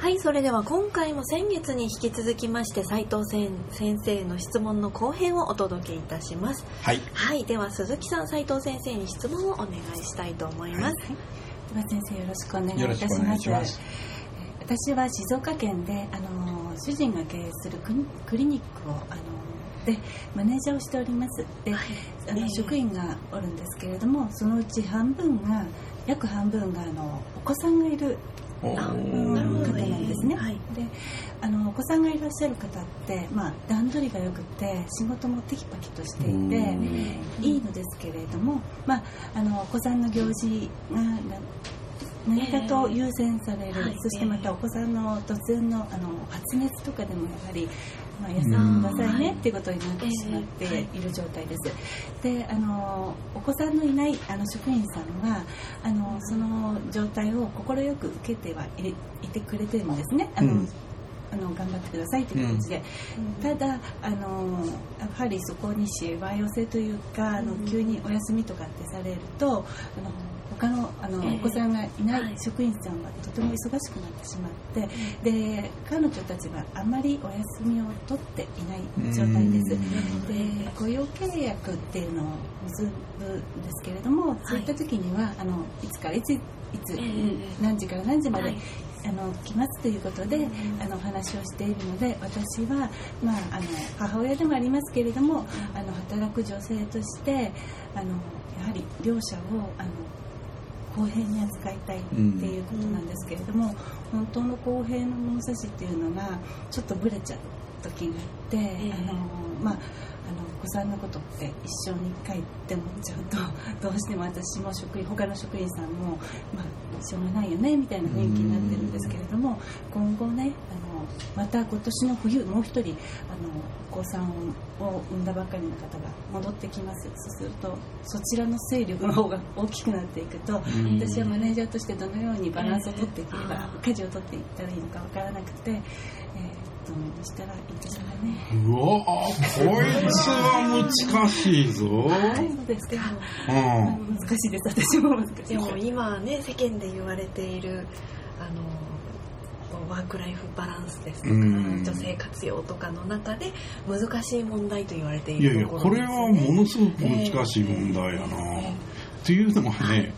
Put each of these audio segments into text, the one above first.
はいそれでは今回も先月に引き続きまして斉藤先生の質問の後編をお届けいたします。はい。はいでは鈴木さん斉藤先生に質問をお願いしたいと思います、では先生よろしくお願いいよろしくお願たします。いします私は静岡県であの主人が経営するクリクリニックをあのでマネージャーをしております。で、はい。あのええ職員がおるんですけれどもそのうち半分が約半分があのお子さんがいるなるほど方なんですね、はい。であのお子さんがいらっしゃる方って、まあ、段取りが良くて仕事もテキパキとしていてうん。いいのですけれども、まあ、あのお子さんの行事がな何かと優先される、はい。そしてまたお子さんの突然のあの発熱とかでもやはり、まあ、休んでくださいねっていうことになってしまっている状態です。であのお子さんのいないあの職員さんはあのその状態を快く受けてはいてくれてるんですね。あの、うん。あの頑張ってくださいという感じで、ただあのやはりそこにしわ寄せというかあのうん。急にお休みとかってされるとあの他のあの、ええ。お子さんがいなはい。い職員さんはとても忙しくなってしまって、で彼女たちはあまりお休みを取っていない状態です。うん。で雇用契約っていうのを結ぶんですけれども、そういった時にはあのいつからいついつ、ええ何時から何時まで、はい。あの来ますということで、うん。あのお話をしているので私は、まあ、あの母親でもありますけれども、あの働く女性としてあのやはり両者をあの公平に扱いたいっていうことなんですけれども、本当の公平の物差しっていうのがちょっとブレちゃう時があって、えあのまああのお子さんのことって一生に一回って思っちゃうと どうしても私も職員他の職員さんも、まあ、しょうがないよねみたいな雰囲気になってるんですけれども今後ねあのまた今年の冬もう一人あのお子さんを産んだばかりの方が戻ってきますそうするとそちらの勢力の方が大きくなっていくと、ん私はマネージャーとしてどのようにバランスを取っていけば、ええ舵を取っていったらいいのかわからなくて、えーどうしたらいいでしょうかね。うわこいつは難しいぞそうですか。うん難しいです。私も難しい。でも今ね世間で言われているあのワークライフバランスですとかうん。女性活用とかの中で難しい問題と言われていいやいやるとこれはものすごく難しい問題やな、えっていうのはね、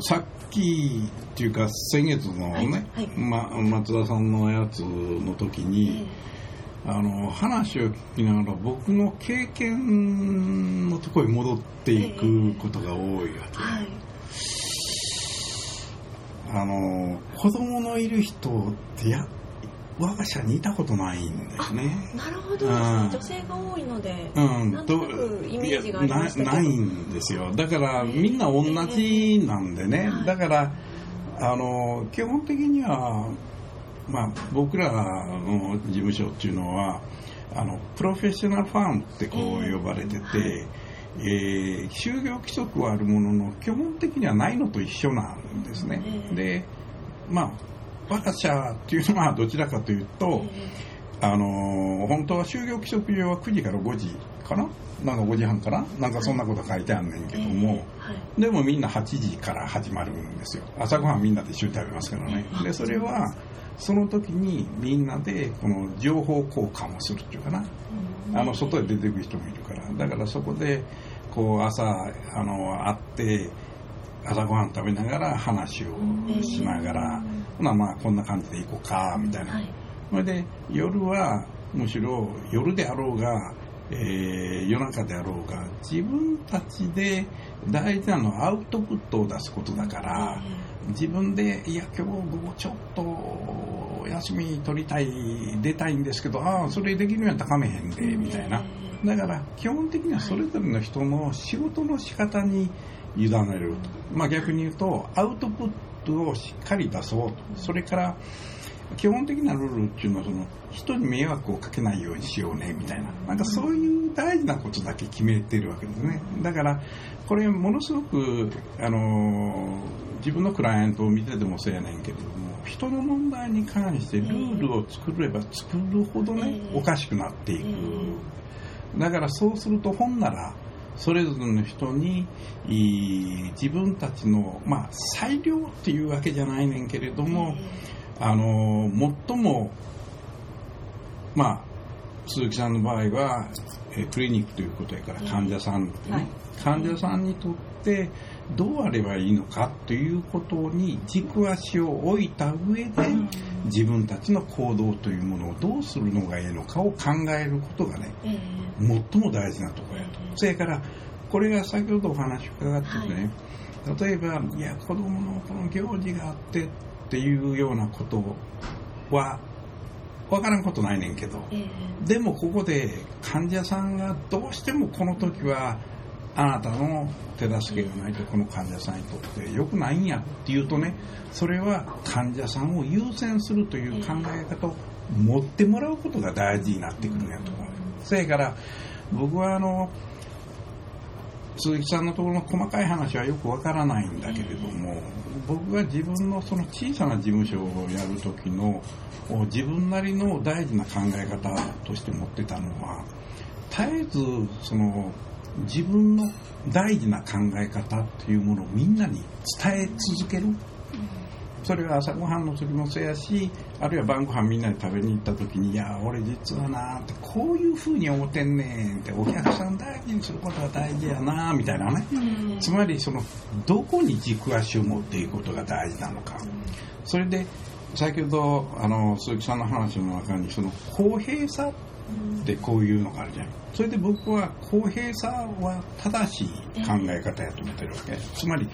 さっきっていうか先月のね、はいはい。ま、松田さんのやつの時えに、あの話を聞きながら僕の経験のところに戻っていくことが多いわけ、はいあの子供のいる人ってや我が社にいたことないんだよね。なるほど、うん。女性が多いので、うん、なんとなくイメージがなないんですよ。だからみんな同じなんでね、はい。だからあの基本的には、まあ、僕らの事務所っていうのはあのプロフェッショナルファームってこう呼ばれてて、はいえー就業規則はあるものの基本的にはないのと一緒なんですね、ええでまあ我が社っていうのはどちらかというと、あのー本当は就業規則上は9時から5時かな？なんか5時半かな？なんかそんなこと書いてあんねんけども、はい。でもみんな8時から始まるんですよ。朝ごはんみんなで一緒に食べますからね。でそれはその時にみんなでこの情報交換をするっていうかな。あの外で出てくる人もいるから。だからそこでこう朝あの会って朝ごはん食べながら話をしながら、ほなまあこんな感じで行こうかみたいな、はい。それで夜はむしろ夜であろうが、えー夜中であろうが自分たちで大事なのはアウトプットを出すことだから、自分でいや今日午後ちょっと休み取りたい出たいんですけどああそれできるんやったらかめへんでみたいなだから基本的にはそれぞれの人の仕事の仕方に委ねると、まあ、逆に言うとアウトプッルをしっかり出そうと。それから基本的なルールっていうのはその人に迷惑をかけないようにしようねみたいな。なんかそういう大事なことだけ決めてるわけですね。だからこれものすごくあの自分のクライアントを見ててもそうやねんけれども人の問題に関してルールを作れば作るほどねおかしくなっていくだからそうすると本ならそれぞれの人に自分たちの、まあ、裁量っていうわけじゃないねんけれども、あの最も、まあ、鈴木さんの場合はクリニックということやから患者さん、ね。はい、患者さんにとってどうあればいいのかということに軸足を置いた上で自分たちの行動というものをどうするのがいいのかを考えることがね、最も大事なところやと。それからこれが先ほどお話伺っててね、はい、例えばいや子供のこの行事があってっていうようなことは分からんことないねんけど、えー、でもここで患者さんがどうしてもこの時はあなたの手助けがないとこの患者さんにとって良くないんやっていうとねそれは患者さんを優先するという考え方を持ってもらうことが大事になってくるんやと思う。それから僕はあの鈴木さんのところの細かい話はよくわからないんだけれども僕が自分のその小さな事務所をやる時の自分なりの大事な考え方として持ってたのは絶えずその自分の大事な考え方っていうものをみんなに伝え続ける。それは朝ごはんの時もそうやしあるいは晩ご飯みんなで食べに行った時に「いや俺実はな」ってこういうふうに思ってんねんってお客さん大事にすることが大事やなみたいなね、つまりそのどこに軸足を持っていくことが大事なのか、それで先ほどあの鈴木さんの話の中にその公平さってこういうのがあるじゃん。それで僕は公平さは正しい考え方やと思ってるわけ。つまり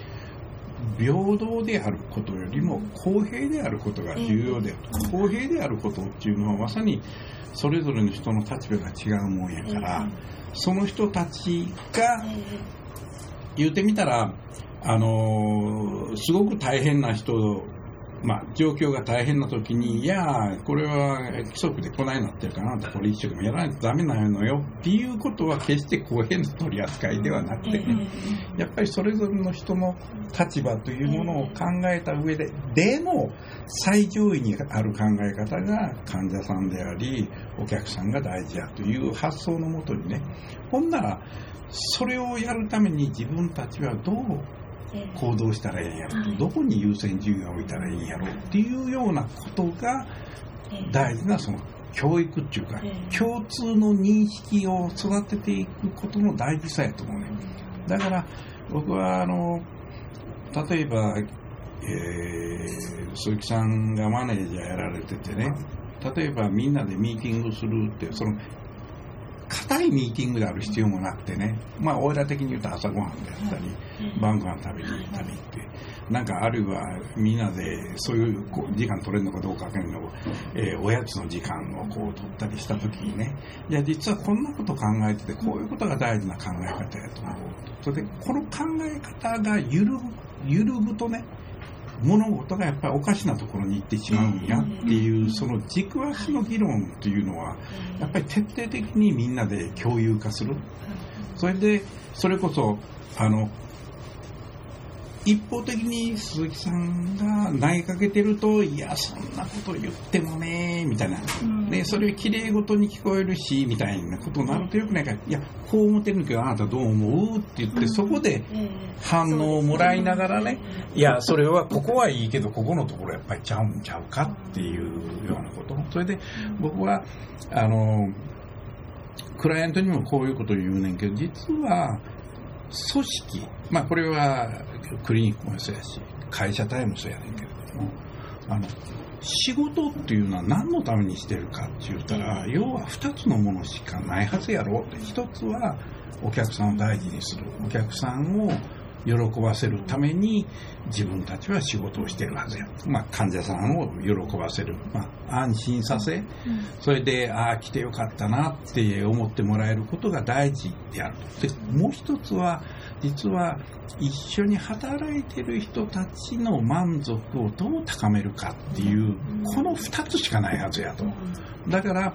平等であることよりも公平であることが重要である、公平であることっていうのはまさにそれぞれの人の立場が違うもんやから、その人たちが言うてみたらあのすごく大変な人まあ、状況が大変な時に、いやこれは規則でこないなってるかなと、これ一生懸命やらないとダメなのよ。っていうことは決して公平な取り扱いではなくて、ね、やっぱりそれぞれの人の立場というものを考えた上で、でも最上位にある考え方が患者さんであり、お客さんが大事やという発想のもとにね、ほんなら、それをやるために自分たちはどう行動したらええんやろ、どこに優先順位を置いたらええんやろっていうようなことが大事なその教育っていうか、共通の認識を育てていくことの大事さやと思うね。だから僕はあの例えば、えー、鈴木さんがマネージャーやられててね例えばみんなでミーティングするってその硬いミーティングである必要もなくてね、まあ、俺ら的に言うと朝ごはんであったり、晩ご飯食べに行ったりって、なんかあるいはみんなでそういう時間取れるのかどうかわかんないのえー、おやつの時間をこう取ったりした時にね、いや、実はこんなこと考えてて、こういうことが大事な考え方やと思う。それで、この考え方が揺るぐ、揺るぐとね、物事がやっぱりおかしなところに行ってしまうんやっていうその軸足の議論っていうのはやっぱり徹底的にみんなで共有化する。それでそれこそあの一方的に鈴木さんが投げかけてると、いや、そんなこと言ってもね、みたいな。ね、それきれいごとに聞こえるし、みたいなことになるとよくないから、いや、こう思ってるけど、あなたどう思うって言って、そこで反応をもらいながらね、いや、それは、ここはいいけど、ここのところやっぱりちゃうんちゃうかっていうようなこと。それで、僕は、あの、クライアントにもこういうことを言うねんけど、実は、組織、まあこれはクリニックもそうやし、会社体もそうやねんけれども、あの、仕事っていうのは何のためにしてるかって言ったら、要は2つのものしかないはずやろって。1つはお客さんを大事にする。お客さんを喜ばせるために自分たちは仕事をしてるはずや、まあ、患者さんを喜ばせる、まあ、安心させ、それでああ来てよかったなって思ってもらえることが大事である。とでもう一つは実は一緒に働いてる人たちの満足をどう高めるかっていうこの2つしかないはずやと。だから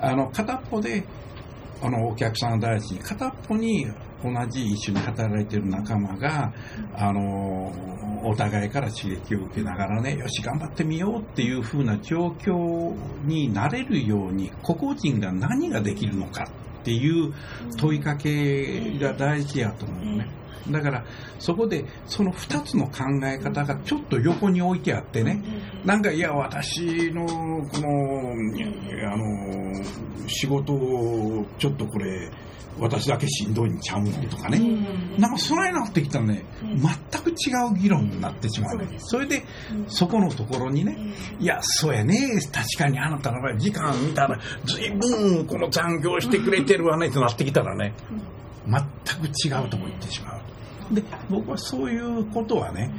あの片っぽであのお客さんを大事に片っぽに同じ一緒に働いてる仲間があのお互いから刺激を受けながらねよし頑張ってみようっていう風な状況になれるように個々人が何ができるのかっていう問いかけが大事やと思うね。だからそこでその2つの考え方がちょっと横に置いてあってねなんかいや私のこのあの仕事をちょっとこれ私だけしんどいんちゃうのとかね、なんかそないなってきたらね、全く違う議論になってしまうね、それで、そこのところにね、いや、そうやね、確かにあなたの場合、時間見たら、ずいぶんこの残業してくれてるわねってなってきたらね、全く違うとこ行ってしまう。で、僕はそういうことはね、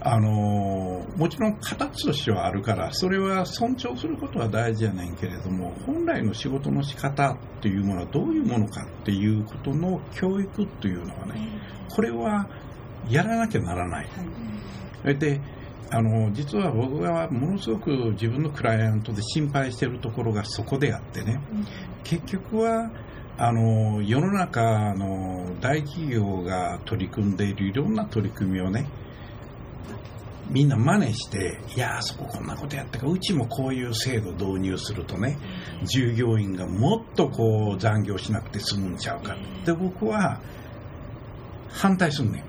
あのもちろん形としてはあるからそれは尊重することは大事やねんけれども本来の仕事の仕方っていうものはどういうものかっていうことの教育っていうのはねこれはやらなきゃならない。はい、であの実は僕はものすごく自分のクライアントで心配しているところがそこであってね。結局はあの世の中の大企業が取り組んでいるいろんな取り組みをねみんな真似して、いやあそここんなことやったかうちもこういう制度導入するとね、従業員がもっとこう残業しなくて済むんちゃうかって僕は反対すんねん。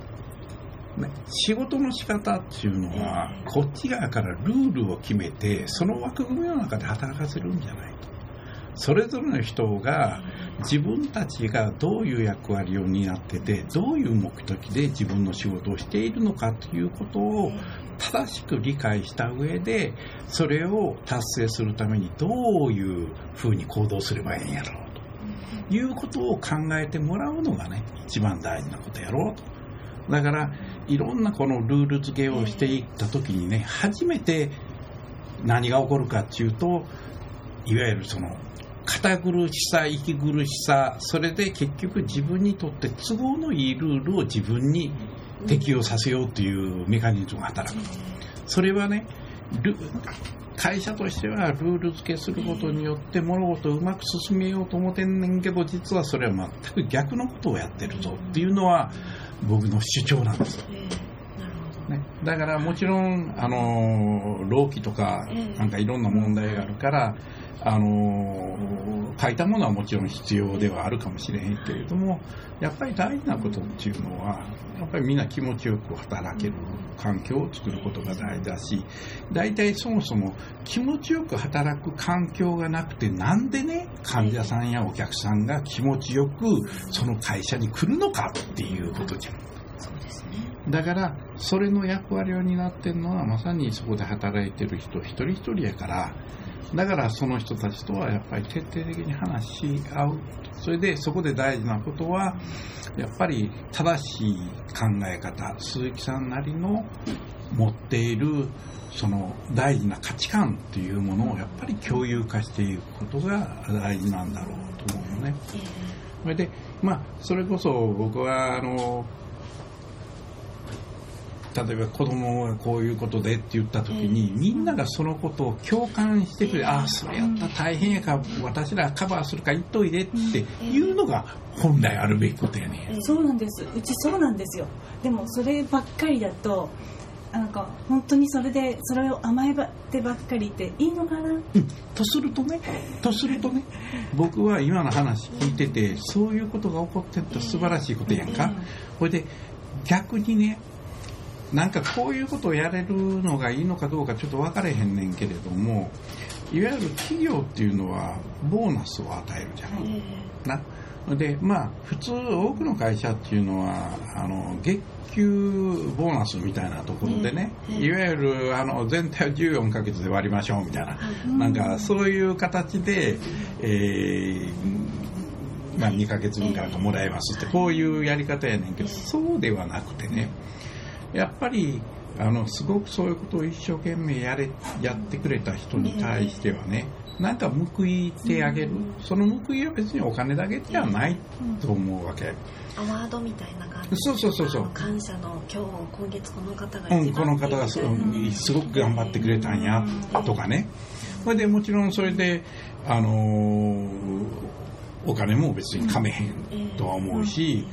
仕事の仕方っていうのは、こっち側からルールを決めて、その枠組みの中で働かせるんじゃないと。それぞれの人が自分たちがどういう役割を担っててどういう目的で自分の仕事をしているのかということを正しく理解した上でそれを達成するためにどういうふうに行動すればいいんやろうということを考えてもらうのがね一番大事なことやろうと。だからいろんなこのルール付けをしていった時にね初めて何が起こるかっていうといわゆるその堅苦しさ息苦しさそれで結局自分にとって都合のいいルールを自分に適用させようというメカニズムが働く。それはね、会社としてはルール付けすることによって物事をうまく進めようと思ってんねんけど実はそれは全く逆のことをやってるぞっていうのは僕の主張なんです。ね、だからもちろん、あの労基とかなんかいろんな問題があるから、あの書いたものはもちろん必要ではあるかもしれへんけれどもやっぱり大事なことっていうのはやっぱりみんな気持ちよく働ける環境を作ることが大事だし大体そもそも気持ちよく働く環境がなくてなんでね患者さんやお客さんが気持ちよくその会社に来るのかっていうことじゃん。だからそれの役割を担ってるのはまさにそこで働いてる人一人一人やからだからその人たちとはやっぱり徹底的に話し合う。それでそこで大事なことは、やっぱり正しい考え方、鈴木さんなりの持っているその大事な価値観というものをやっぱり共有化していくことが大事なんだろうと思うよね。それで、まあ、それこそ僕はあの例えば子供がこういうことでって言った時に、みんながそのことを共感してくれ、ああ、それやったら大変やから、私らカバーするから言っといでっていうのが本来あるべきことやね、そうなんです。うちそうなんですよ。でもそればっかりだと、なんか本当にそれでそれを甘えてばっかりっていいのかな、うん、とするとねとするとね 僕は今の話聞いててそういうことが起こってると素晴らしいことやんか、これで逆にねなんかこういうことをやれるのがいいのかどうかちょっと分かれへんねんけれどもいわゆる企業っていうのはボーナスを与えるじゃん。な。でまあ普通多くの会社っていうのはあの月給ボーナスみたいなところでね、い。わゆるあの全体を14ヶ月で割りましょうみたいな、なんかそういう形で、えーまあ、2ヶ月分からかもらえますってこういうやり方やねんけどそうではなくてねやっぱりあのすごくそういうことを一生懸命やれやってくれた人に対してはねなんか報いてあげる。その報いは別にお金だけではないと思うわけ。アワードみたいな感じ。そうそうそうそう。感謝の今日今月この方がうん、この方がすうんすごく頑張ってくれたんやとかね。それでもちろんそれで、あのーお金も別にかめへんとは思うし、なん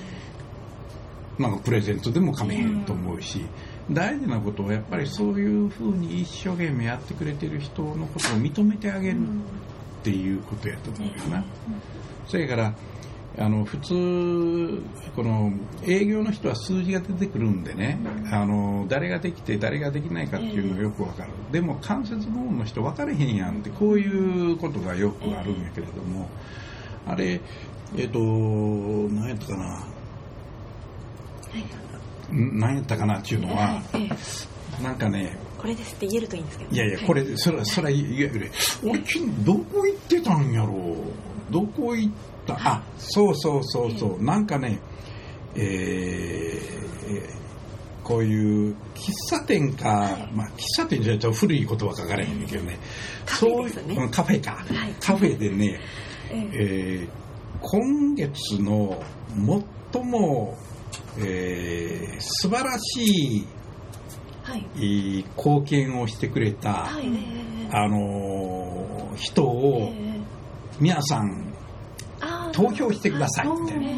かプレゼントでもかめへんと思うし、大事なことはやっぱりそういうふうに一生懸命やってくれてる人のことを認めてあげるっていうことやと思うよな。それからあの普通この営業の人は数字が出てくるんでねあの誰ができて誰ができないかっていうのがよくわかる。でも間接部門の人分かれへんやんってこういうことがよくあるんやけれどもあれえっ、と何やったかな。ん何やったかなっていうのはええ。なんかねこれですって言えるといいんですけど。いやいや、これ、それは、それは、いやいや、俺、昨日どこ行ってたんやろう？どこ行った、あ、そうそうそうそう、なんかね、えーこういう喫茶店か、まあ、喫茶店じゃちょっと古い言葉書かれへんけどね、そういううんカフェか、はい。カフェでね、ええ。えー今月の最も、えー素晴らしいはい。えー貢献をしてくれた、はい。ええあのー人をええ皆さん投票してくださいみたいな。え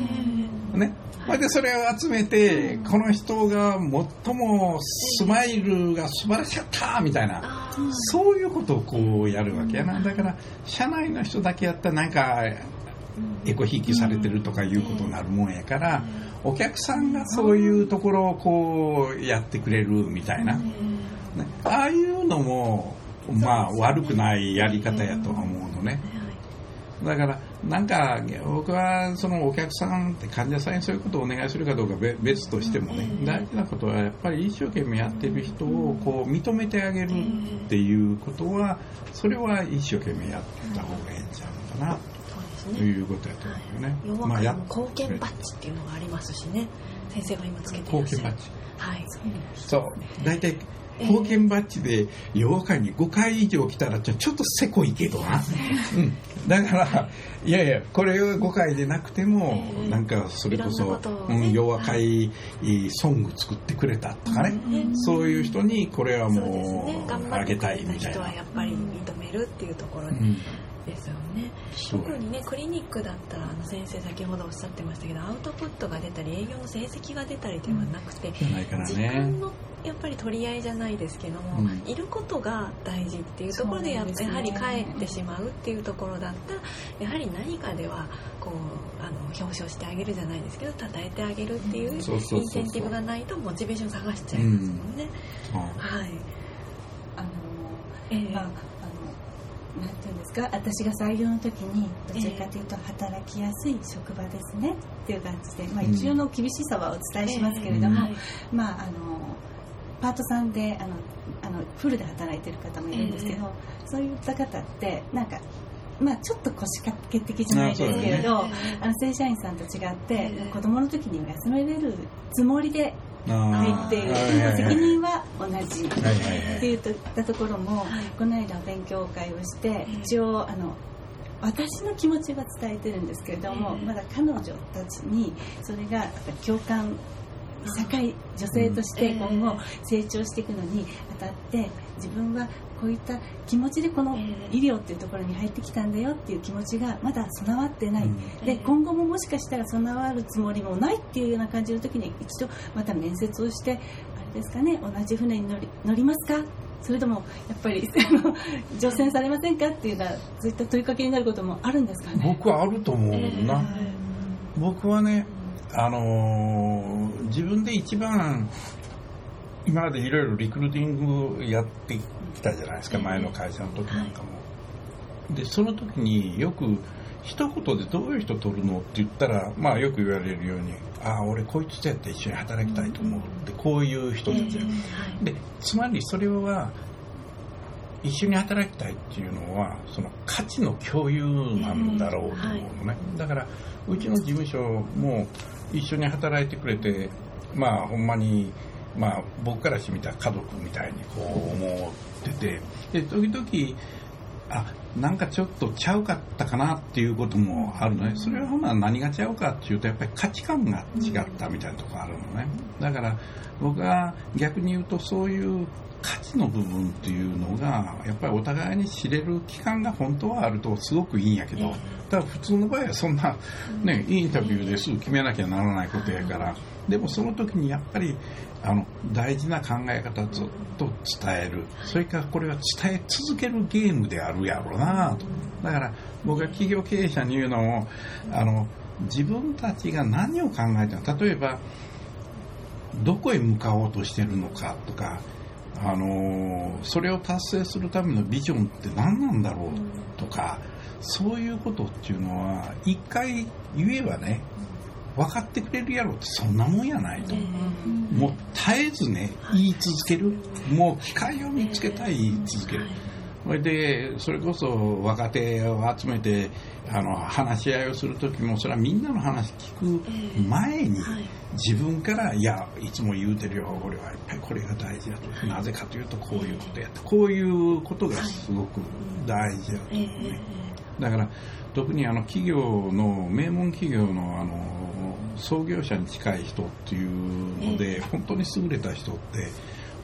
えね。それでそれを集めて、この人が最もスマイルが素晴らしかったみたいな、そういうことをこうやるわけやな。だから、社内の人だけやったらなんか、エコひいきされてるとかいうことになるもんやから、お客さんがそういうところをこうやってくれるみたいな。ねああいうのも、まあ悪くないやり方やとは思うのね。だから、なんか、僕はそのお客さんって患者さんにそういうことをお願いするかどうかべ別としてもね、大事なことはやっぱり一生懸命やってる人をこう認めてあげるっていうことは、それは一生懸命やった方がいいんちゃうのかな。そうですね。ということやと思うよね。世のまあや貢献バッジっていうのがありますしね。先生が今つけていらっしゃる。貢献バッジ。はい。そう。大体、貢献バッジで夜中に5回以上来たらちょちょっとせこいけどな。うん。だから、いやいや、これ5回でなくても、ええなんかそれこそ、なことをね。うん、ソング作ってくれたとかね、そういう人にこれはもうあげたたいみたいな人は。やっぱり認めるっていうところうん。ですよね、特にねクリニックだったらあの先生先ほどおっしゃってましたけどアウトプットが出たり営業の成績が出たりではなくて、じゃないから時ね間。のやっぱり取り合いじゃないですけども、うん。いることが大事っていうところでやね。やはり帰ってしまうっていうところだったらやはり何かではこうあの表彰してあげるじゃないですけど称えてあげるっていうインセンティブがないとモチベーション探しちゃいますもんね。はい、あのええ。まあ、なんていうんですか？私が採用の時にどちらかというと働きやすい職場ですね。っていう感じで、まあ、うん。一応の厳しさはお伝えしますけれども、はい。まああのパートさんであのあのフルで働いてる方もいるんですけど、そういった方ってなんかまあちょっと腰掛け的じゃないですけれど、あの正社員さんと違って、ええ。子供の時には休めれるつもりで入っているあー責任は同じ。はいはいはい。って言ったところも、はい。この間勉強会をして、え一応あの私の気持ちは伝えてるんですけれども、ええまだ彼女たちにそれが共感社会女性として今後成長していくのにあたって自分はこういった気持ちでこのええ。医療っていうところに入ってきたんだよっていう気持ちがまだ備わってない、うん。でええ。今後ももしかしたら備わるつもりもないっていうような感じの時に一度また面接をしてあれですかね同じ船に乗り乗りますか？それともやっぱり 乗船されませんかっていうようなそういった問いかけになることもあるんですかね？僕はあると思うな。え僕はね、あのー自分で一番今までいろいろリクルーティングやってきたじゃないですか、ええ前の会社の時なんかも。で、その時によく一言でどういう人取るのって言ったら、まあよく言われるように、ああ、俺こいつとやって一緒に働きたいと思うって、こういう人たちや。で、つまりそれは、一緒に働きたいっていうのはその価値の共有なんだろうと思うのね、はい。だからうちの事務所も一緒に働いてくれてまあほんまにまあ僕からしてみたら家族みたいにこう思っててで時々あなんかちょっとちゃうかったかなっていうこともあるのね。それはまあ何がちゃうかっていうとやっぱり価値観が違ったみたいなところあるのね。だから僕は逆に言うとそういう価値の部分っていうのがやっぱりお互いに知れる期間が本当はあるとすごくいいんやけどただ普通の場合はそんな、ね、インタビューですぐ決めなきゃならないことやからでもその時にやっぱりあの大事な考え方をずっと伝える。それからこれは伝え続けるゲームであるやろうなと。だから僕が企業経営者に言うのもあの自分たちが何を考えてるの例えばどこへ向かおうとしてるのかとかあのそれを達成するためのビジョンって何なんだろう？とかそういうことっていうのは一回言えばね分かってくれるやろってそんなもんやないと。もう絶えずね言い続ける。もう機会を見つけたい言い続けるそれでそれこそ若手を集めてあの話し合いをする時もそれはみんなの話聞く前に自分からいやいつも言うてるよ俺はやっぱりこれが大事だと。なぜかというとこういうことやってこういうことがすごく大事だと思うね。だから特にあの企業の名門企業のあの創業者に近い人っていうので本当に優れた人って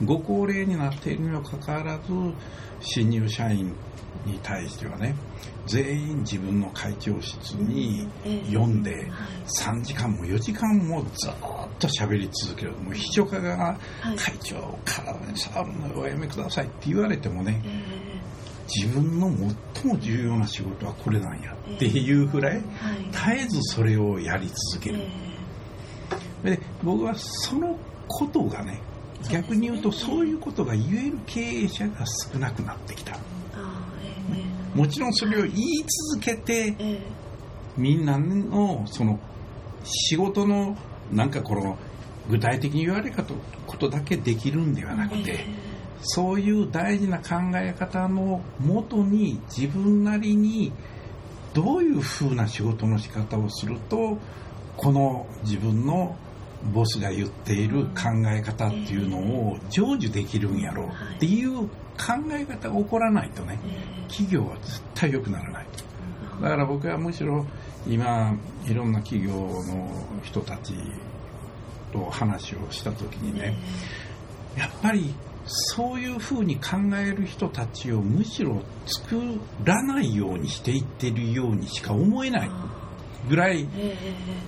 ご高齢になっているにもかかわらず新入社員に対してはね全員自分の会長室に読んで3時間も4時間もずっと喋り続ける。もう秘書家が会長体に触るのをおやめくださいって言われてもね自分の最も重要な仕事はこれなんやっていうぐらい絶えずそれをやり続ける。で僕はそのことがね逆に言うとそういうことが言える経営者が少なくなってきた。もちろんそれを言い続けてみんなのその仕事のなんかこの具体的に言われたことだけできるんではなくてそういう大事な考え方のもとに自分なりにどういうふうな仕事の仕方をするとこの自分のボスが言っている考え方っていうのを成就できるんやろうっていう考え方が起こらないとね企業は絶対良くならない。だから僕はむしろ今いろんな企業の人たちと話をした時にねやっぱりそういうふうに考える人たちをむしろ作らないようにしていってるようにしか思えないぐらい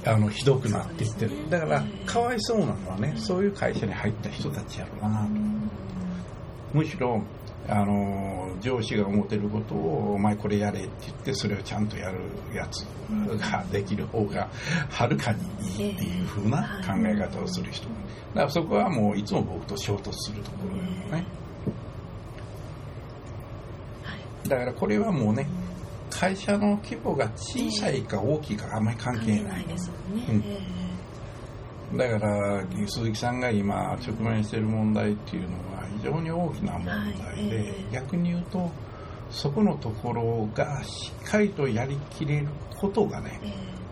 あのひどくなっていってる。だからかわいそうなのはねそういう会社に入った人たちやろうなと。むしろあの上司が思ってることを「お前これやれ」って言ってそれをちゃんとやるやつができる方がはるかにいいっていうふうな考え方をする人。だからそこはもういつも僕と衝突するところだよね。だからこれはもうね会社の規模が小さいか大きいかあんまり関係ない。ですもん。ね、だから鈴木さんが今直面している問題っていうのは非常に大きな問題で、逆に言うとそこのところがしっかりとやりきれることがね、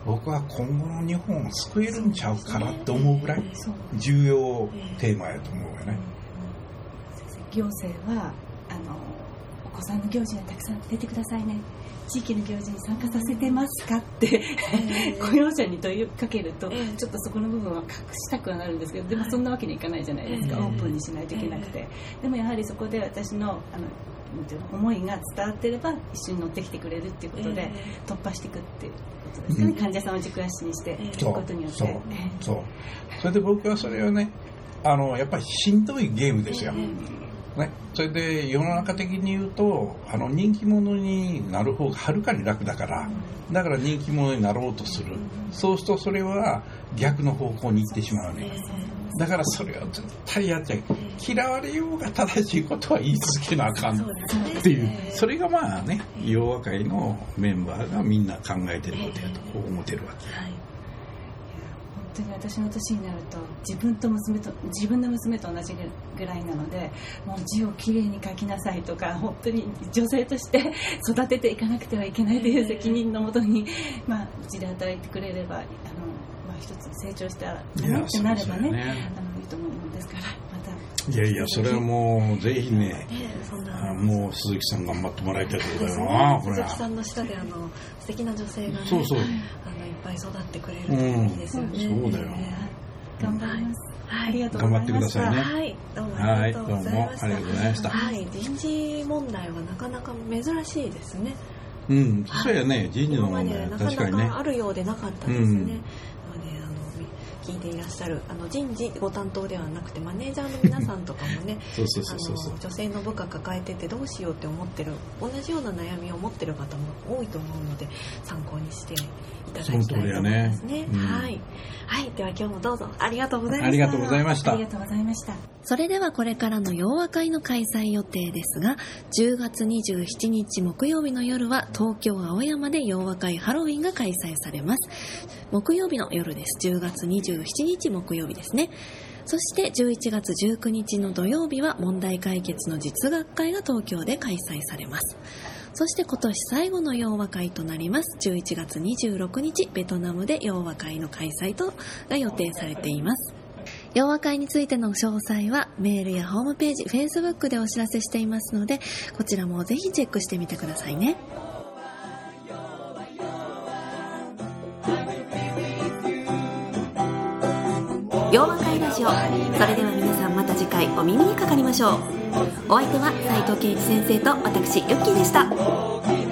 僕は今後の日本を救えるんちゃうかなって思うぐらい重要テーマやと思うよね。行政は子さんの行事にたくさん出てくださいね。地域の行事に参加させてますかって、雇用者に問いかけると、ちょっとそこの部分は隠したくはなるんですけどでもそんなわけにいかないじゃないですか、オープンにしないといけなくて、でもやはりそこで私のあの思いが伝わってれば一緒に乗ってきてくれるっていうことで、突破していくっていうことですね、患者さんを軸足にしていくことによって。そう。そう。それで僕はそれをねあのやっぱりしんどいゲームですよ、ね、それで世の中的に言うとあの人気者になる方がはるかに楽だからだから人気者になろうとする。そうするとそれは逆の方向に行ってしまうねだからそれは絶対やっちゃい嫌われようが正しいことは言い続けなあかん。っていう。それがまあね洋和会のメンバーがみんな考えてることやとこう思ってるわけ。本当に私の年になると自分と娘と自分の娘と同じぐらいなのでもう字をきれいに書きなさいとか本当に女性として育てていかなくてはいけないという責任のもとに、まあ、うちで働いてくれればあの、まあ、一つ成長したらってなればねいやいや、それはもう、ぜひね、もう鈴木さん頑張ってもらいたいところだよな、ね、鈴木さんの下であの素敵な女性がね、そうそうあのいっぱい育ってくれるといいですよね。うん、そうだよ。頑張ります。はい、ありがとうございました。はい、どうもありがとうございました。はい、どうもありがとうございました。はい、人事問題はなかなか珍しいですね。うん、そうやね、人事の問題は確かにね。あるようでなかったですね。聞いていらっしゃるあの人事ご担当ではなくてマネージャーの皆さんとかもね女性の部下抱えててどうしようって思ってる同じような悩みを持ってる方も多いと思うので参考にしていただきたいと思いますね。ねうん、はい、はい、では今日もどうぞありがとうございました。ありがとうございました。ありがとうございました。それではこれからの洋和会の開催予定ですが、10月27日木曜日の夜は東京青山で洋和会ハロウィンが開催されます。木曜日の夜です。10月27日木曜日ですね。そして11月19日の土曜日は問題解決の実学会が東京で開催されます。そして今年最後の洋和会となります。11月26日、ベトナムで洋和会の開催とが予定されています。洋和会についての詳細はメールやホームページ、Facebook でお知らせしていますので、こちらもぜひチェックしてみてくださいね。ジオそれでは皆さんまた次回お耳にかかりましょう。お相手は斉藤圭一先生と私ユッキーでした。